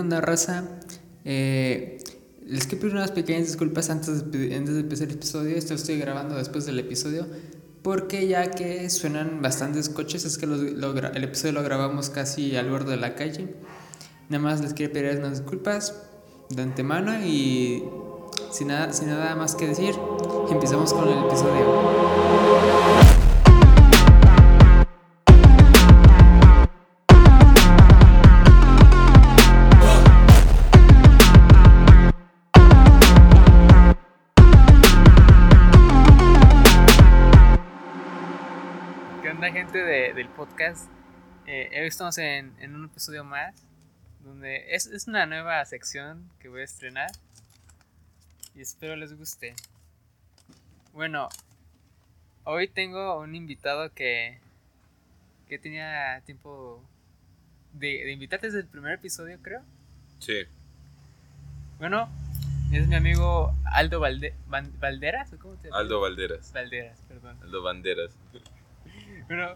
onda raza? Eh, les quiero pedir unas pequeñas disculpas antes de, antes de empezar el episodio. Esto estoy grabando después del episodio. Porque ya que suenan bastantes coches, es que el episodio lo grabamos casi al borde de la calle. Nada más les quiero pedir unas disculpas de antemano y sin nada, sin nada más que decir, empezamos con el episodio. Del podcast? Eh, hoy estamos en, en un episodio más, donde es, es una nueva sección que voy a estrenar y espero les guste. Bueno, hoy tengo un invitado que, que tenía tiempo de, de invitarte desde el primer episodio, creo. Sí, Bueno, es mi amigo Aldo Valde- Van- Valderas, ¿o cómo te Aldo Valderas. Valderas, perdón. Aldo Banderas. Bueno,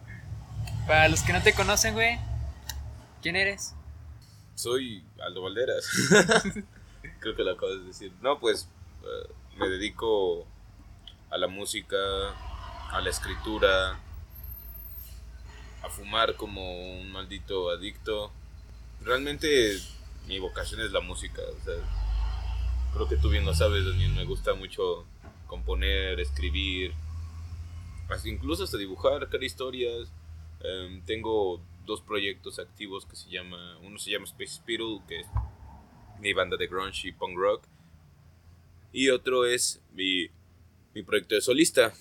para los que no te conocen, güey, ¿quién eres? Soy Aldo Valderas. Creo que lo acabas de decir. No, pues eh, me dedico a la música, a la escritura, a fumar como un maldito adicto. Realmente mi vocación es la música. O sea, creo que tú bien lo sabes, Daniel. Me gusta mucho componer, escribir, hasta incluso hasta dibujar, crear historias. Em, tengo dos proyectos activos que se llama, uno se llama Space Spiral, que es mi banda de grunge y punk rock, y otro es mi, mi proyecto de solista,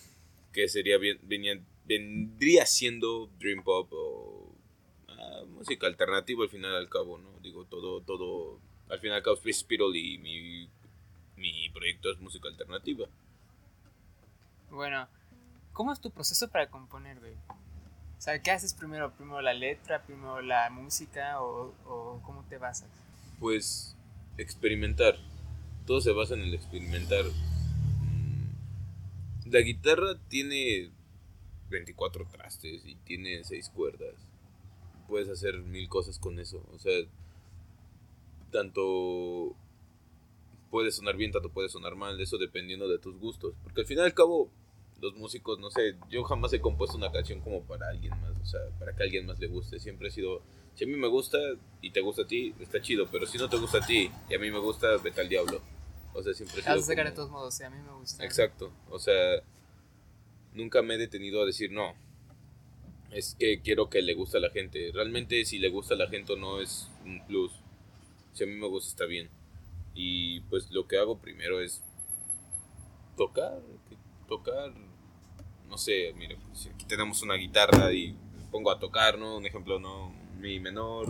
que sería venía- vendría siendo Dream Pop o ah, música alternativa al final al cabo, ¿no? Digo, todo, todo, al final al cabo Space Spiral y mi, mi proyecto es música alternativa. Bueno, ¿cómo es tu proceso para componer, güey? O sea, ¿qué haces primero? ¿Primero la letra, primero la música o, o cómo te basas? Pues experimentar. Todo se basa en el experimentar. Mm, La guitarra tiene 24 trastes y tiene 6 cuerdas. Puedes hacer mil cosas con eso. O sea, tanto puede sonar bien, tanto puede sonar mal. Eso dependiendo de tus gustos. Porque al fin y al cabo, los músicos, no sé, yo jamás he compuesto una canción como para alguien más. O sea, para que a alguien más le guste. Siempre he sido si a mí me gusta y te gusta a ti, está chido, pero si no te gusta a ti y a mí me gusta, vete al diablo. O sea, siempre he sido sacar de todos modos, sí, a mí me gusta. Exacto, o sea, nunca me he detenido a decir no. Es que quiero que le guste a la gente. Realmente si le gusta a la gente o no es un plus. Si a mí me gusta está bien. Y pues lo que hago primero es tocar, tocar, no sé, mira, si aquí tenemos una guitarra y pongo a tocar, ¿no? Un ejemplo, ¿no? Mi menor.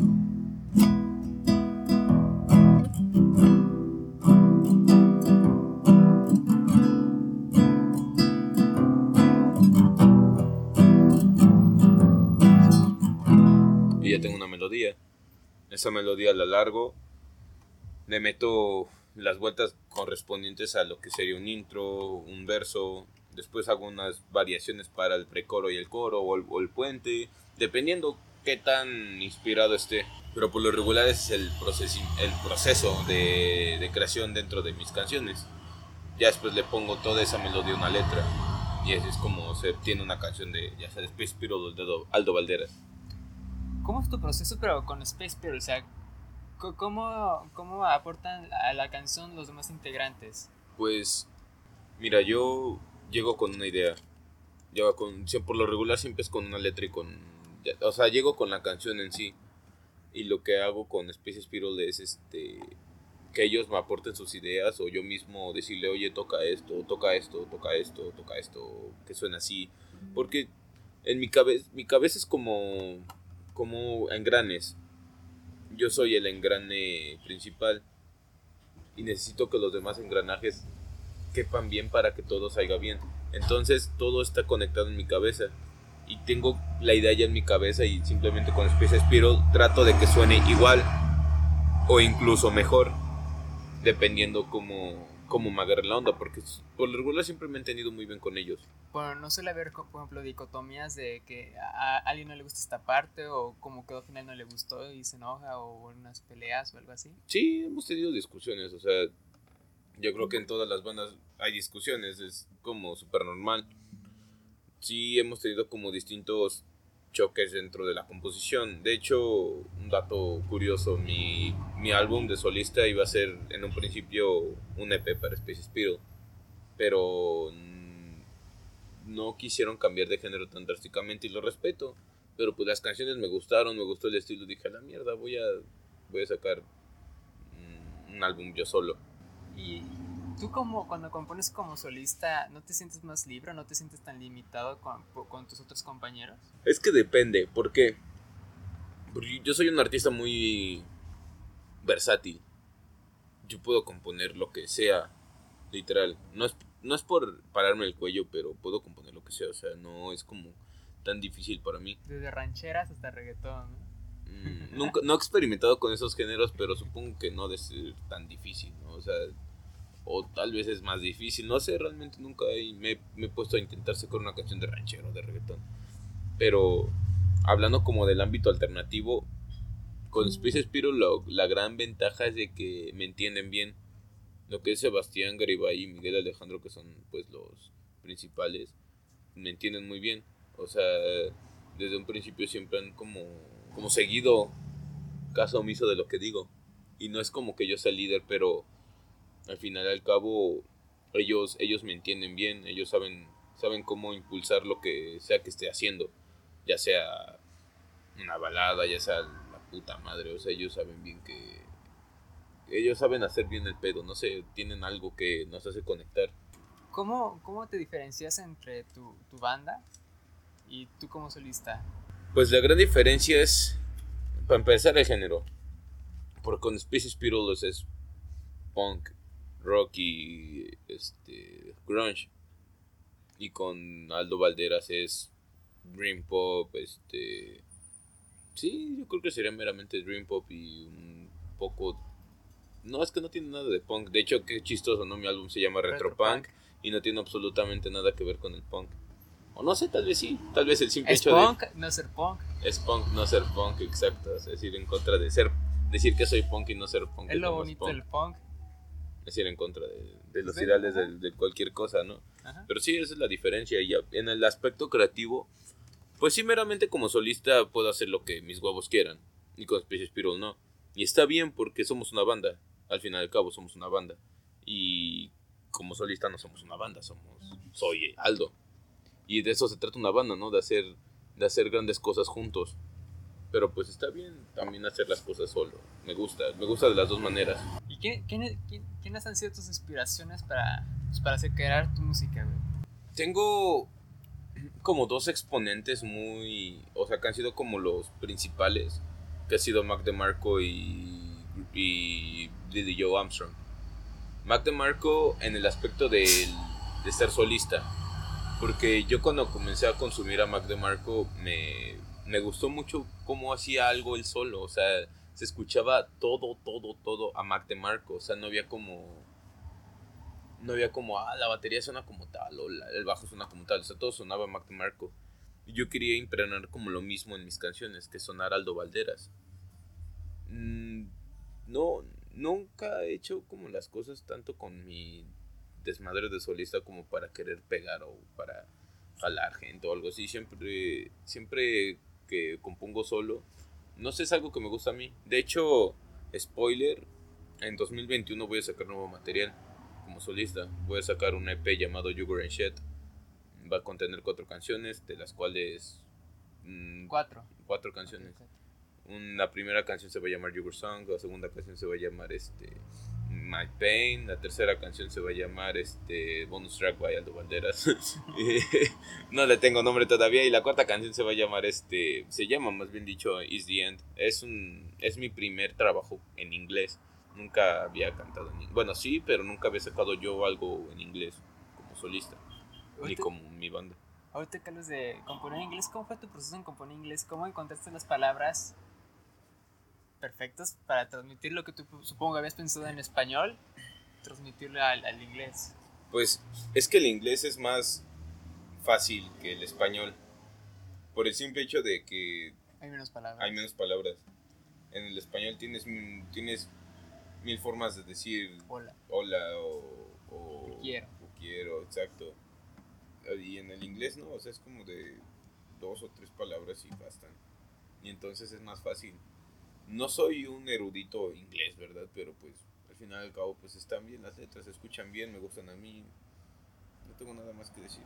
Y ya tengo una melodía. Esa melodía la largo, le meto las vueltas correspondientes a lo que sería un intro, un verso. Después hago unas variaciones para el precoro y el coro o el, o el puente, dependiendo qué tan inspirado esté. Pero por lo regular es el, el proceso de, de creación dentro de mis canciones. Ya después le pongo toda esa melodía a una letra. Y así es como se tiene una canción de, ya sea, después Spiro de Aldo- Valderas. ¿Cómo es tu proceso pero con Space Pirate? O sea, ¿cómo, ¿cómo aportan a la canción los demás integrantes? Pues, mira, yo llego con una idea. Llego con, sie- por lo regular siempre es con una letra y con... O sea, llego con la canción en sí. Y lo que hago con Space Spiral es este que ellos me aporten sus ideas o yo mismo decirle, oye, toca esto, toca esto, toca esto, toca esto, que suena así. Porque en mi cabeza, mi cabeza es como, como engranes. Yo soy el engrane principal y necesito que los demás engranajes quepan bien para que todo salga bien. Entonces todo está conectado en mi cabeza y tengo la idea ya en mi cabeza y simplemente con Space Spiral trato de que suene igual o incluso mejor dependiendo cómo, cómo me agarre la onda porque por lo regular siempre me he entendido muy bien con ellos bueno, no suele haber, por ejemplo, dicotomías de que a, alguien no le gusta esta parte o como quedó al final no le gustó y se enoja o unas peleas o algo así. Sí, hemos tenido discusiones, o sea, yo creo que en todas las bandas hay discusiones, es como súper normal. Sí, hemos tenido como distintos choques dentro de la composición. De hecho, un dato curioso, mi, mi álbum de solista iba a ser en un principio un EP para Space Spiral, pero no quisieron cambiar de género tan drásticamente y lo respeto. Pero pues las canciones me gustaron, me gustó el estilo, dije a la mierda, voy a, voy a sacar un álbum yo solo. Y tú como cuando compones como solista, ¿no te sientes más libre, no te sientes tan limitado con, con tus otros compañeros? Es que depende, ¿por qué? Porque yo soy un artista muy versátil. Yo puedo componer lo que sea, literal. No es no es por pararme el cuello, pero puedo componer lo que sea, o sea, no es como tan difícil para mí. Desde rancheras hasta reggaetón, mm, nunca, no he experimentado con esos géneros, pero supongo que no ser tan difícil, ¿no? O sea, o tal vez es más difícil, no sé, realmente nunca me, me, he puesto a intentar sacar una canción de ranchero, de reggaetón. Pero hablando como del ámbito alternativo, con Space Spiro la gran ventaja es de que me entienden bien lo que es Sebastián Garibay y Miguel Alejandro, que son pues los principales, me entienden muy bien. O sea, desde un principio siempre han como, como seguido caso omiso de lo que digo. Y no es como que yo sea líder, pero al final al cabo ellos, ellos me entienden bien, ellos saben, saben cómo impulsar lo que sea que esté haciendo. Ya sea una balada, ya sea la puta madre, o sea, ellos saben bien que ellos saben hacer bien el pedo, no sé, tienen algo que nos hace conectar. ¿Cómo, cómo te diferencias entre tu, tu banda y tú como solista? Pues la gran diferencia es, para empezar, el género. Porque con Species Spirolos es punk, rock y este, grunge. Y con Aldo Valderas es dream pop, este... Sí, yo creo que sería meramente dream pop y un poco no, es que no tiene nada de punk. De hecho, qué chistoso, ¿no? Mi álbum se llama Retro, Punk y no tiene absolutamente nada que ver con el punk. O no sé, tal vez sí. Tal vez el simple es punk, no ser punk. Es punk, no ser punk, exacto. Es decir, en contra de ser. Decir que soy punk y no ser punk. Es lo bonito del punk. Es decir, en contra de, los ideales de, cualquier cosa, ¿no? Pero sí, esa es la diferencia. Y en el aspecto creativo, pues sí, meramente como solista puedo hacer lo que mis huevos quieran. Y con Species Spiral no. Y está bien porque somos una banda al final y al cabo somos una banda. Y como solista no somos una banda, somos soy Aldo. Y de eso se trata una banda, ¿no? De hacer de hacer grandes cosas juntos. Pero pues está bien también hacer las cosas solo. Me gusta, me gusta de las dos maneras. ¿Y quién, quién, quiénes han sido tus inspiraciones para, pues, para hacer crear tu música, Tengo como dos exponentes muy, o sea, que han sido como los principales, que ha sido Mac DeMarco y y Lily Joe Armstrong. Mac DeMarco en el aspecto de, de ser solista. Porque yo cuando comencé a consumir a Mac DeMarco me, me gustó mucho cómo hacía algo él solo. O sea, se escuchaba todo, todo, todo a Mac DeMarco. O sea, no había como... No había como, ah, la batería suena como tal, o el bajo suena como tal. O sea, todo sonaba a Mac DeMarco. Y yo quería impregnar como lo mismo en mis canciones, que sonar Aldo Valderas. Mm, no, nunca he hecho como las cosas tanto con mi desmadre de solista como para querer pegar o para jalar gente o algo así. Siempre, siempre que compongo solo, no sé, es algo que me gusta a mí. De hecho, spoiler, en 2021 voy a sacar nuevo material como solista. Voy a sacar un EP llamado Sugar and Shit. Va a contener cuatro canciones, de las cuales... Mm, cuatro. Cuatro canciones. La primera canción se va a llamar Your Song, la segunda canción se va a llamar este My Pain, la tercera canción se va a llamar este Bonus Track by Aldo Banderas. no le tengo nombre todavía y la cuarta canción se va a llamar este se llama más bien dicho Is the End. Es un es mi primer trabajo en inglés. Nunca había cantado en inglés. Bueno, sí, pero nunca había sacado yo algo en inglés como solista ni como mi banda. Ahorita que hablas de componer inglés, ¿cómo fue tu proceso en componer inglés? ¿Cómo encontraste las palabras perfectos para transmitir lo que tú supongo habías pensado en español, transmitirlo al, al, inglés. Pues es que el inglés es más fácil que el español. Por el simple hecho de que Hay menos palabras. hay menos palabras. En el español tienes, tienes mil formas de decir Hola. hola o, o Te quiero. o quiero, exacto. Y en el inglés no, o sea, es como de dos o tres palabras y bastan. Y entonces es más fácil. No soy un erudito inglés, ¿verdad? Pero pues al final y al cabo pues están bien las letras, se escuchan bien, me gustan a mí. No tengo nada más que decir.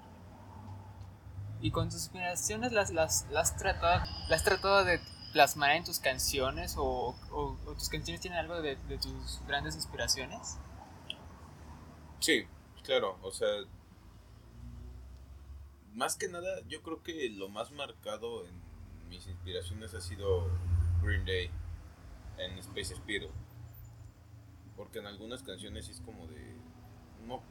Y con tus inspiraciones las, las, las, tratado, las tratado de plasmar en tus canciones o, o, o tus canciones tienen algo de, de tus grandes inspiraciones. Sí, claro, o sea, más que nada, yo creo que lo más marcado en mis inspiraciones ha sido Green Day en Space Spirit. Porque en algunas canciones es como de. No,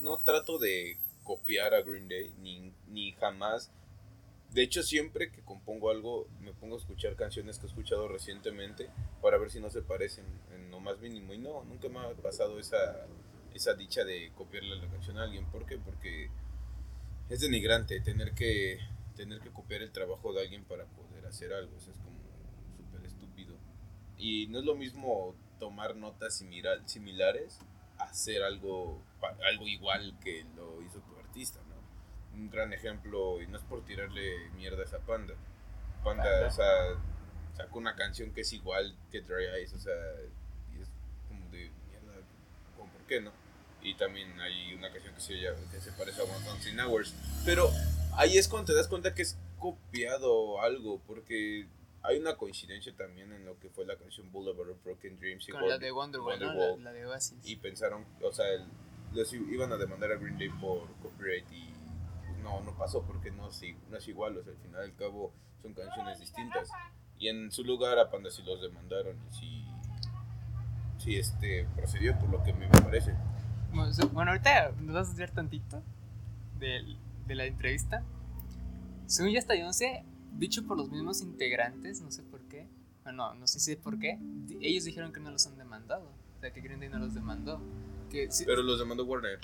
no trato de copiar a Green Day, ni, ni jamás. De hecho, siempre que compongo algo, me pongo a escuchar canciones que he escuchado recientemente para ver si no se parecen en lo más mínimo. Y no, nunca me ha pasado esa, esa dicha de copiarle la canción a alguien. ¿Por qué? Porque es denigrante tener que tener que copiar el trabajo de alguien para poder hacer algo. Súper estúpido. Y no es lo mismo tomar notas simila- similares a hacer algo, algo igual que lo hizo tu artista, ¿no? Un gran ejemplo, y no es por tirarle mierda a esa panda. Panda, Panda. o sea, sacó una canción que es igual que Dry Eyes, o sea, y es como de mierda, ¿cómo por qué no? Y también hay una canción que se, que se parece a One Thousand Hours. Pero ahí es cuando te das cuenta que es copiado algo, porque hay una coincidencia también en lo que fue la canción Boulevard of Broken Dreams y Con la Wonder- de Wonderwall, ¿no? Wonderwall. La, la de Oasis. y pensaron, o sea, el- les i- iban a demandar a Green Day por copyright y no, no pasó porque no, es no es igual, o sea, al final y al cabo son canciones distintas. Y en su lugar a Panda sí los demandaron y sí, sí este, procedió por lo que me parece. Bueno, ahorita nos vas a desviar tantito del- de, la entrevista. Según yo hasta yo no sé, dicho por los mismos integrantes, no sé por qué. Bueno, no sé si por qué. Ellos dijeron que no los han demandado. O sea, que Green Day no los demandó. Que si- Pero los demandó Warner.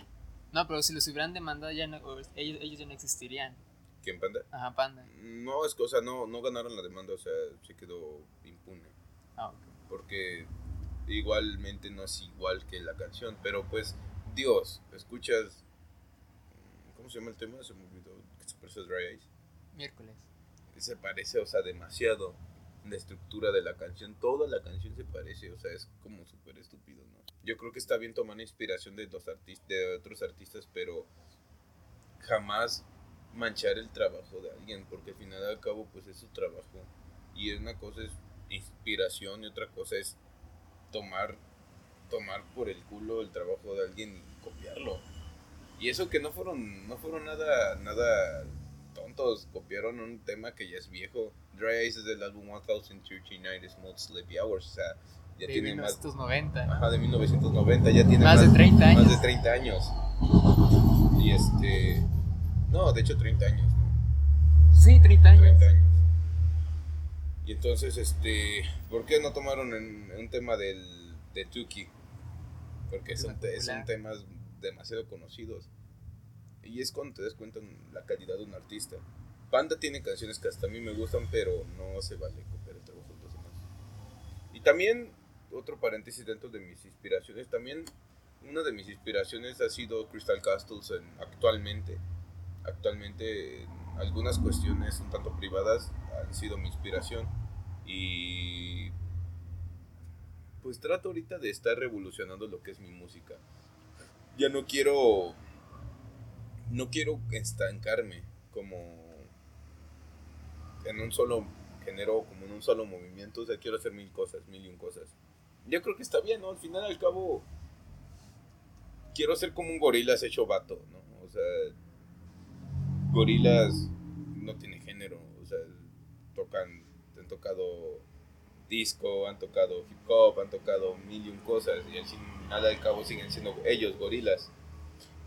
no, pero si los hubieran demandado, ya no- ellos, ellos ya no existirían. ¿Quién, Panda? Ajá, panda. No, es que, o sea, no, no ganaron la demanda, o sea, se quedó impune. Ah, ok. Porque igualmente no es igual que la canción, pero pues, Dios, escuchas. ¿Cómo se llama el tema? Se me olvidó. A Dry Eyes. Miércoles. Se parece, o sea, demasiado. La estructura de la canción, toda la canción se parece, o sea, es como súper estúpido, ¿no? Yo creo que está bien tomar inspiración de, los artistas, de otros artistas, pero jamás manchar el trabajo de alguien, porque al final al cabo, pues es su trabajo. Y una cosa es inspiración y otra cosa es tomar, tomar por el culo el trabajo de alguien y copiarlo. Y eso que no fueron, no fueron nada, nada tontos, copiaron un tema que ya es viejo. Dry Eyes es del álbum 1039 Small Sleepy Hours, o sea, ya de tiene más, 1990. ¿no? ajá, de 1990, ya tiene Más de 30 años. Más de 30 años. Y este, no, de hecho 30 años, ¿no? Sí, 30 años. 30 años. Y entonces, este, ¿por qué no tomaron en, un tema del, de Tuki? Porque son, son temas demasiado conocidos. Y es cuando te das cuenta la calidad de un artista. Panda tiene canciones que hasta a mí me gustan, pero no se vale copiar el trabajo de los demás. Y también, otro paréntesis dentro de mis inspiraciones, también una de mis inspiraciones ha sido Crystal Castles en- actualmente. Actualmente, en algunas cuestiones un tanto privadas han sido mi inspiración. Y pues trato ahorita de estar revolucionando lo que es mi música. Ya no quiero no quiero estancarme como en un solo género, como en un solo movimiento, o sea, quiero hacer mil cosas, mil y un cosas. Yo creo que está bien, ¿no? Al final al cabo quiero ser como un gorilas hecho vato, ¿no? O sea, gorilas no tiene género, o sea, tocan, han tocado disco, han tocado hip hop, han tocado mil y un cosas y al final al cabo siguen siendo ellos gorilas.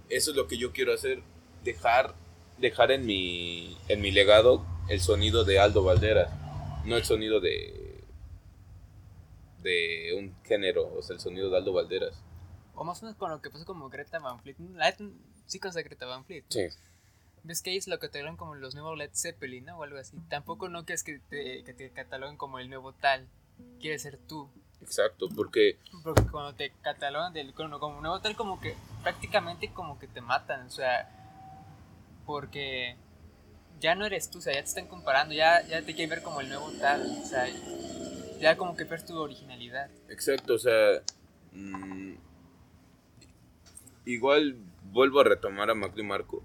Eso es lo que yo quiero hacer, dejar dejar en mi en mi legado el sonido de Aldo Valderas, no el sonido de de un género, o sea, el sonido de Aldo Valderas. O más o menos con lo que pasó como Greta Van Fleet. La sí a Greta Van Fleet. Sí. ves que ellos lo catalogan como los nuevos Led Zeppelin, ¿no? O algo así. Tampoco no quieres que te, que te cataloguen como el nuevo tal. Quieres ser tú. Exacto, porque Porque cuando te catalogan del, como, como nuevo tal, como que prácticamente como que te matan. O sea, porque ya no eres tú, o sea, ya te están comparando, ya, ya te quieren ver como el nuevo tal. O sea, ya como que ves tu originalidad. Exacto, o sea, mm, igual vuelvo a retomar a Mac DeMarco.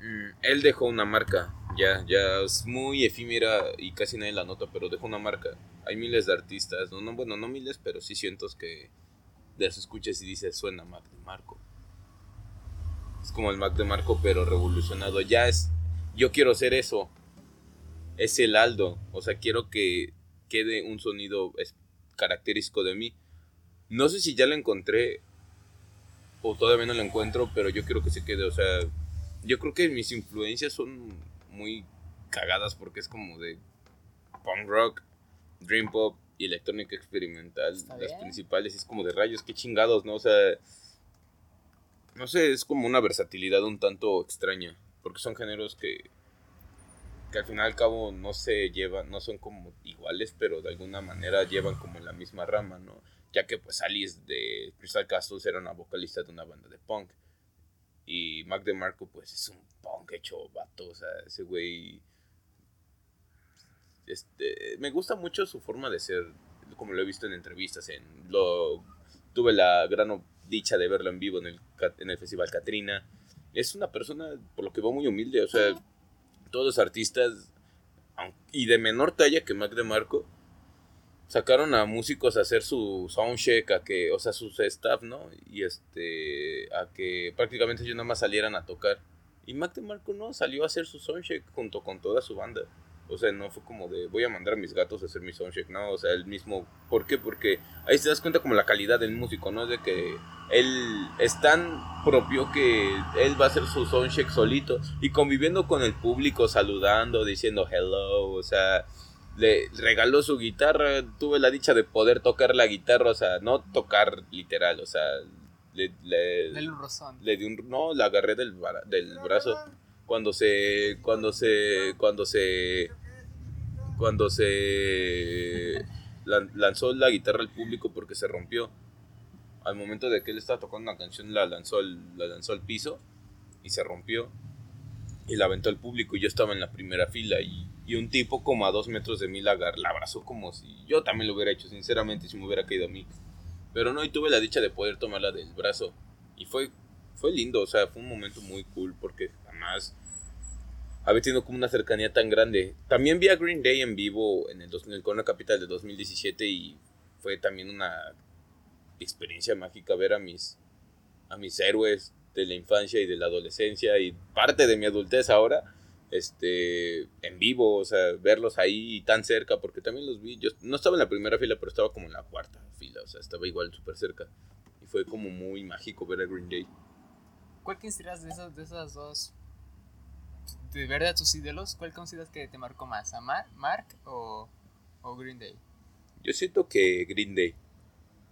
Mm, él dejó una marca, ya, ya es muy efímera y casi nadie la nota, pero dejó una marca. Hay miles de artistas, no, no bueno, no miles, pero sí cientos que las escuchas y dices, suena Mac DeMarco. Es como el Mac DeMarco, pero revolucionado. Ya es, yo quiero ser eso. Es el Aldo, o sea, quiero que quede un sonido característico de mí. No sé si ya lo encontré o todavía no lo encuentro, pero yo quiero que se quede. O sea, yo creo que mis influencias son muy cagadas porque es como de punk rock, dream pop y electrónica experimental, las principales. Es como de rayos, qué chingados, ¿no? O sea, no sé, es como una versatilidad un tanto extraña porque son géneros que que al final al cabo no se llevan, no son como iguales, pero de alguna manera llevan como la misma rama, ¿no? Ya que pues Alice de Crystal Castles era una vocalista de una banda de punk. Y Mac DeMarco pues es un punk hecho vato, o sea, ese güey... Este, me gusta mucho su forma de ser, como lo he visto en entrevistas, en lo tuve la gran dicha de verlo en vivo en el, en el Festival Katrina. Es una persona, por lo que veo, muy humilde, o sea, todos artistas y de menor talla que Mac DeMarco sacaron a músicos a hacer su soundcheck, a que, o sea, sus staff, ¿no? Y este, a que prácticamente ellos nada más salieran a tocar. Y Mac DeMarco no, salió a hacer su soundcheck junto con toda su banda. O sea, no fue como de voy a mandar a mis gatos a hacer mi soundcheck, no, o sea, él mismo. ¿Por qué? Porque ahí te das cuenta como la calidad del músico, ¿no? De que él es tan propio que él va a hacer su soundcheck solito y conviviendo con el público, saludando, diciendo hello, o sea, le regaló su guitarra, tuve la dicha de poder tocar la guitarra, o sea, no tocar literal, o sea, le, le, un rozón. le di un no, la agarré del, del brazo cuando se cuando se cuando se cuando se lan- lanzó la guitarra al público porque se rompió al momento de que él estaba tocando una canción la lanzó al, la lanzó al piso y se rompió y la aventó al público. Y yo estaba en la primera fila y, y un tipo como a dos metros de mí la, la abrazó como si yo también lo hubiera hecho sinceramente si me hubiera caído a mí. Pero no y tuve la dicha de poder tomarla del brazo. Y fue fue lindo, o sea, fue un momento muy cool porque jamás había tenido como una cercanía tan grande. También vi a Green Day en vivo en el, en el Corona Capital de 2017 y fue también una experiencia mágica ver a mis a mis héroes de la infancia y de la adolescencia y parte de mi adultez ahora este en vivo, o sea, verlos ahí tan cerca porque también los vi, yo no estaba en la primera fila, pero estaba como en la cuarta fila, o sea, estaba igual súper cerca y fue como muy mágico ver a Green Day. ¿Cuál consideras de esas, de esas dos, de verdad tus ídolos, cuál consideras que te marcó más? ¿A Mar- Mark o, o Green Day? Yo siento que Green Day.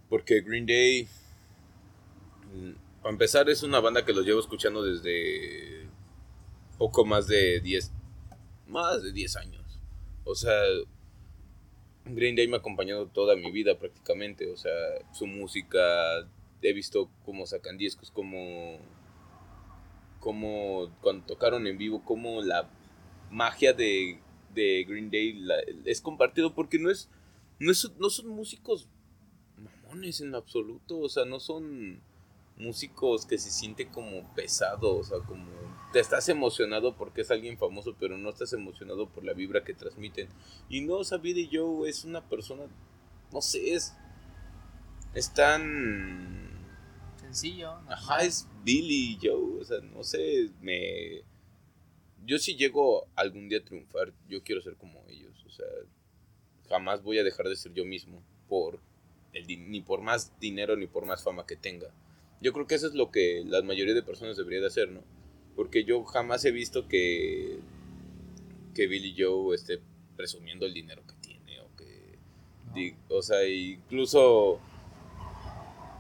Porque Green Day, mm, para empezar, es una banda que los llevo escuchando desde poco más de 10, más de 10 años. O sea, Green Day me ha acompañado toda mi vida prácticamente. O sea, su música, he visto cómo sacan discos, cómo, cómo cuando tocaron en vivo, cómo la magia de, de Green Day es compartido porque no es no, es- no son músicos en absoluto, o sea, no son músicos que se sienten como pesados, o sea, como te estás emocionado porque es alguien famoso, pero no estás emocionado por la vibra que transmiten. Y no, o sea, Billy Joe es una persona, no sé, es, es tan... Sencillo. Ajá, normal. es Billy Joe, o sea, no sé, me... Yo si llego algún día a triunfar, yo quiero ser como ellos, o sea, jamás voy a dejar de ser yo mismo por ni por más dinero ni por más fama que tenga. Yo creo que eso es lo que la mayoría de personas debería de hacer, ¿no? Porque yo jamás he visto que que Billy Joe esté presumiendo el dinero que tiene o que ¿no? Di- o sea, incluso.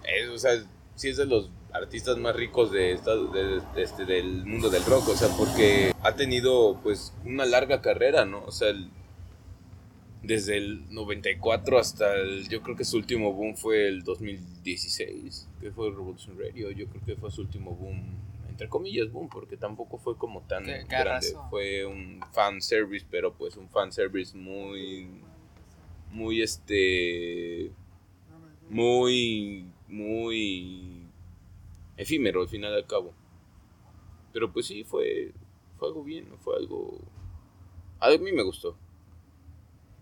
es, o sea, sí es de los artistas más ricos de, Estados- de- de este, del mundo del rock, o sea, porque ha tenido pues una larga carrera, ¿no? O sea, el- desde el 94 hasta el, yo creo que su último boom fue el 2016, que fue Revolution Radio, yo creo que fue su último boom, entre comillas boom, porque tampoco fue como tan ¿Qué- qué grande, fue un fan service, pero pues un fan service muy, muy este, muy, muy efímero al final y al cabo. Pero pues sí, fue, fue algo bien, fue algo... A mí me gustó.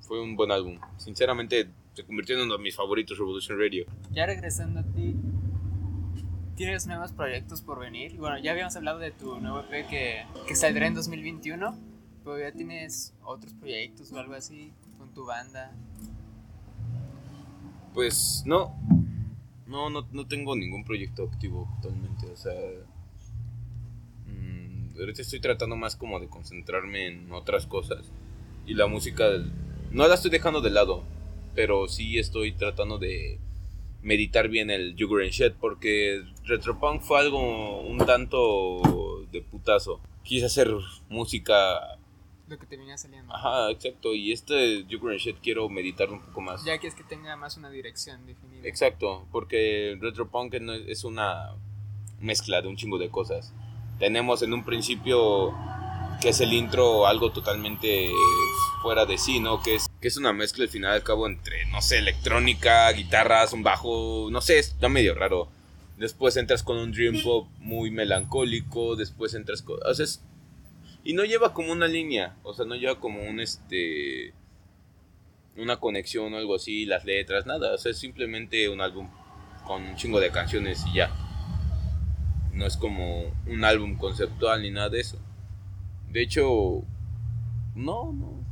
Fue un buen álbum. Sinceramente, se convirtió en uno de mis favoritos Revolution Radio. Ya regresando a ti, ¿tienes nuevos proyectos por venir? Bueno, ya habíamos hablado de tu nuevo EP que, que saldrá en 2021, pero ya tienes otros proyectos o algo así con tu banda. Pues no, no, no, no tengo ningún proyecto activo actualmente. O sea, mm, ahorita estoy tratando más como de concentrarme en otras cosas. Y la música no la estoy dejando de lado, pero sí estoy tratando de meditar bien el Sugar and Shit porque Retropunk fue algo un tanto de putazo. Quise hacer música, Lo que te venía saliendo. ajá, exacto, y este Sugar and Shit quiero meditar un poco más. Ya que es que tenga más una dirección definida. Exacto, porque Retropunk es una mezcla de un chingo de cosas. Tenemos en un principio que es el intro algo totalmente fuera de sí, ¿no? Que es, que es una mezcla al final al cabo entre, no sé, electrónica, guitarras, un bajo, no sé, está medio raro. Después entras con un dream pop muy melancólico, después entras con... O sea, es- y no lleva como una línea, o sea, no lleva como un este una conexión o algo así, las letras, nada. O sea, es simplemente un álbum con un chingo de canciones y ya. No es como un álbum conceptual ni nada de eso. De hecho, no, no.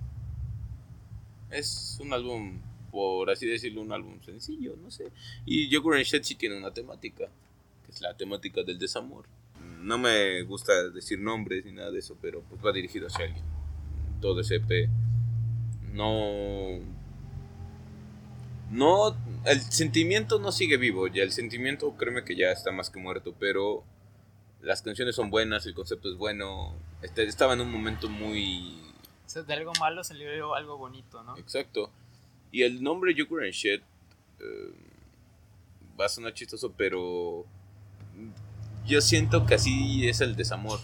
Es un álbum, por así decirlo, un álbum sencillo, no sé. Y Joker and Shed sí tiene una temática, que es la temática del desamor. No me gusta decir nombres ni nada de eso, pero pues va dirigido hacia alguien. Todo ese EP no no el sentimiento no sigue vivo ya el sentimiento créeme que ya está más que muerto pero las canciones son buenas el concepto es bueno este, estaba en un momento muy O sea, de algo malo salió algo bonito, ¿no? exacto y el nombre Joker and Shit eh, va a sonar chistoso pero yo siento que así es el desamor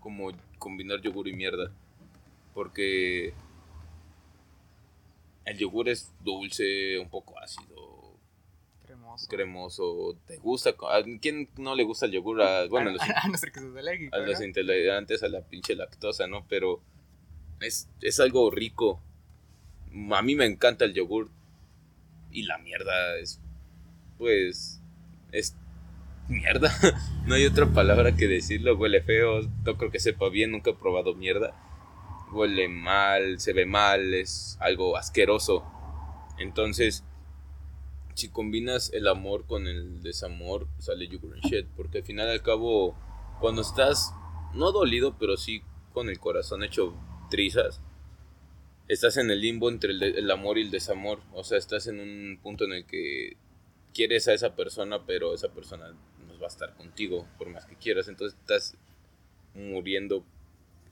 como combinar yogur y mierda porque el yogur es dulce, un poco ácido, Cremoso. cremoso. ¿Te gusta? ¿A quién no le gusta el yogur? A, bueno, a los, a no ser que seas alérgico. a los intolerantes a la pinche lactosa, ¿no? Pero es, es algo rico. A mí me encanta el yogur. Y la mierda es. Pues. Es. Mierda. no hay otra palabra que decirlo. Huele feo. No creo que sepa bien. Nunca he probado mierda. Huele mal. Se ve mal. Es algo asqueroso. Entonces. Si combinas el amor con el desamor, sale Shit. Porque al final al cabo, cuando estás, no dolido, pero sí con el corazón hecho trizas, estás en el limbo entre el, el amor y el desamor. O sea, estás en un punto en el que quieres a esa persona, pero esa persona no va a estar contigo por más que quieras. Entonces estás muriendo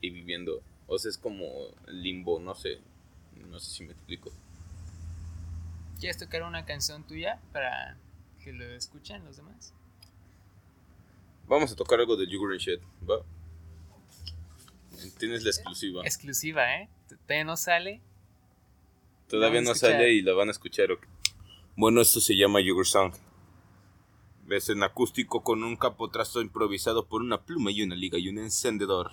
y viviendo. O sea, es como limbo, no sé. No sé si me explico. ¿Quieres tocar una canción tuya para que lo escuchen los demás? Vamos a tocar algo de Sugar and Shit, ¿va? Tienes la exclusiva. Exclusiva, ¿eh? Todavía no sale. Todavía no sale y la van a escuchar. ok. Bueno, esto se llama Sugar Song. Ves en acústico con un capotrasto improvisado por una pluma y una liga y un encendedor.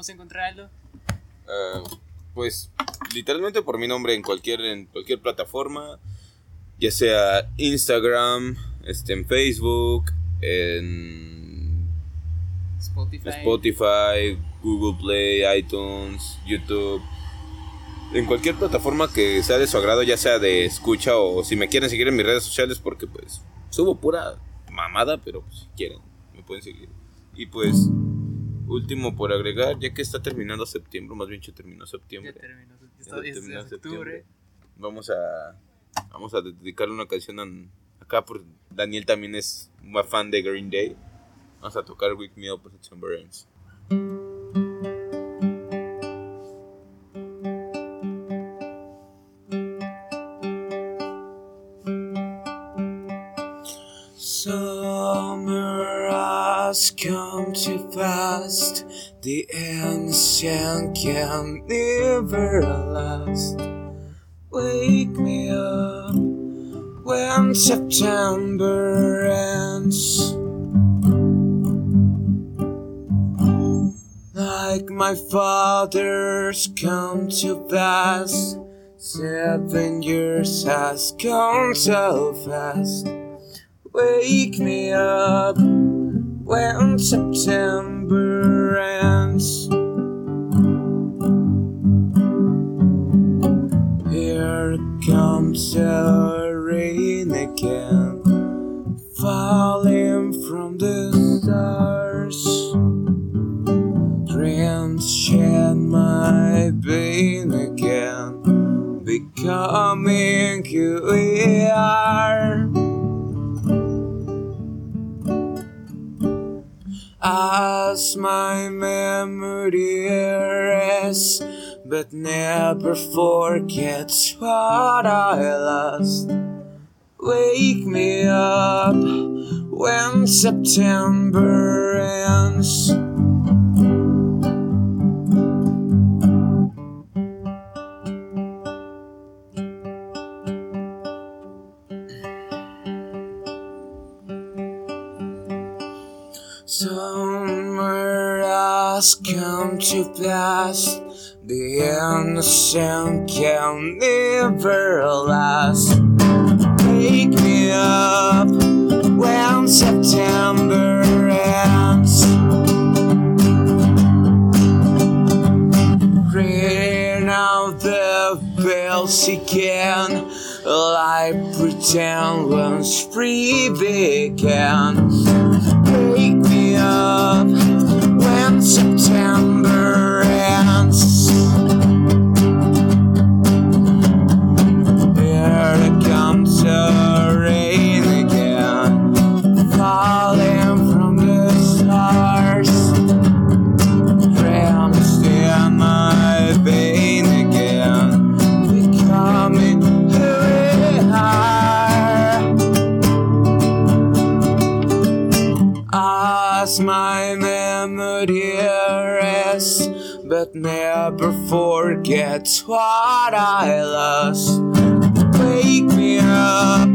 Podemos encontrar, Aldo? Ah, pues literalmente por mi nombre en cualquier, en cualquier plataforma, ya sea Instagram, este, en Facebook, en Spotify. Spotify, Google Play, iTunes, YouTube. En cualquier plataforma que sea de su agrado, ya sea de escucha o si me quieren seguir en mis redes sociales, porque pues subo pura mamada, pero pues, si quieren, me pueden seguir. Y pues, último por agregar, ya que está terminando septiembre, más bien ya terminó septiembre. Ya terminó. Ya Ya está- ya terminó es octubre. septiembre. Vamos a vamos a dedicarle una canción a- acá por Daniel también es un fan de Green Day. Vamos a tocar Wake Me Up por September Ends. Summer has come too fast. The innocent can never last. Wake me up when September ends. Like my father's come to pass. Seven years has gone so fast. Wake me up when September ends. Here comes the rain again, falling from the stars. Dreams shed my pain again, becoming who we are. As my memory rests, but never forgets what I lost. Wake me up when September ends. Innocent can never last. Wake me up when September ends. Ring out the bells again. Like pretend when spring began. But never forgets what I lost. Wake me up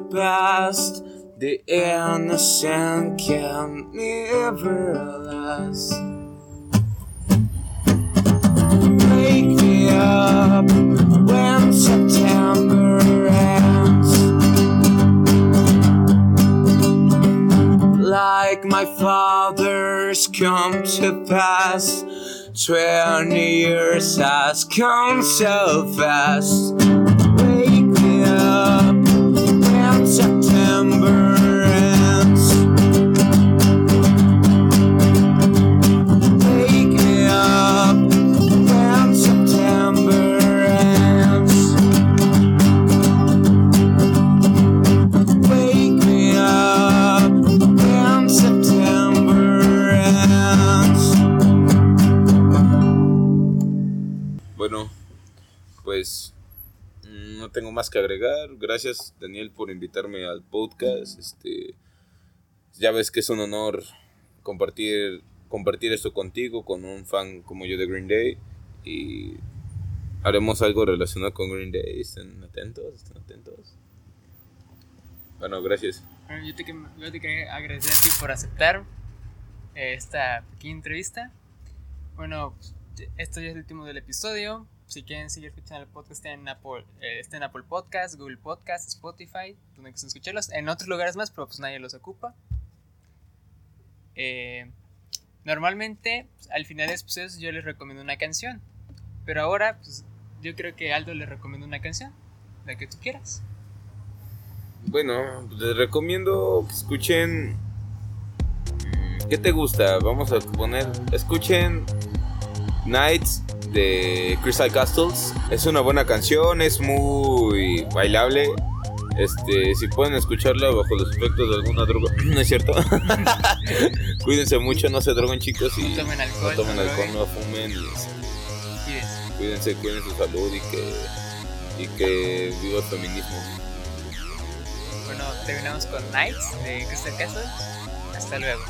to pass. The innocent can never last. Wake me up when September ends. Like my father's come to pass. Twenty years has come so fast. Pues mm, no tengo más que agregar. Gracias, Daniel, por invitarme al podcast. Este, ya ves que es un honor compartir compartir esto contigo, con un fan como yo de Green Day. Y haremos algo relacionado con Green Day. Estén atentos, estén atentos. Bueno, gracias. Bueno, yo te, yo te quería agradecer a ti por aceptar eh, esta pequeña entrevista. Bueno, pues, esto ya es el último del episodio. Si quieren seguir escuchando el podcast, en Apple, eh, está en Apple Podcast, Google Podcast, Spotify, donde quieran escucharlos. En otros lugares más, pero pues nadie los ocupa. Eh, normalmente, pues, al final de los episodios, yo les recomiendo una canción. Pero ahora, pues yo creo que Aldo les recomienda una canción, la que tú quieras. Bueno, les recomiendo que escuchen. ¿Qué te gusta? Vamos a poner. Escuchen Nights de Crystal Castles. Es una buena canción, es muy bailable. Este, si pueden escucharla bajo los efectos de alguna droga, no es cierto. Cuídense mucho, no se droguen chicos y No tomen alcohol, no tomen no alcohol, droguen. no fumen. y Cuídense. cuídense, cuiden su salud y que y que viva el feminismo. Bueno, terminamos con Nights de Crystal Castle. Hasta luego.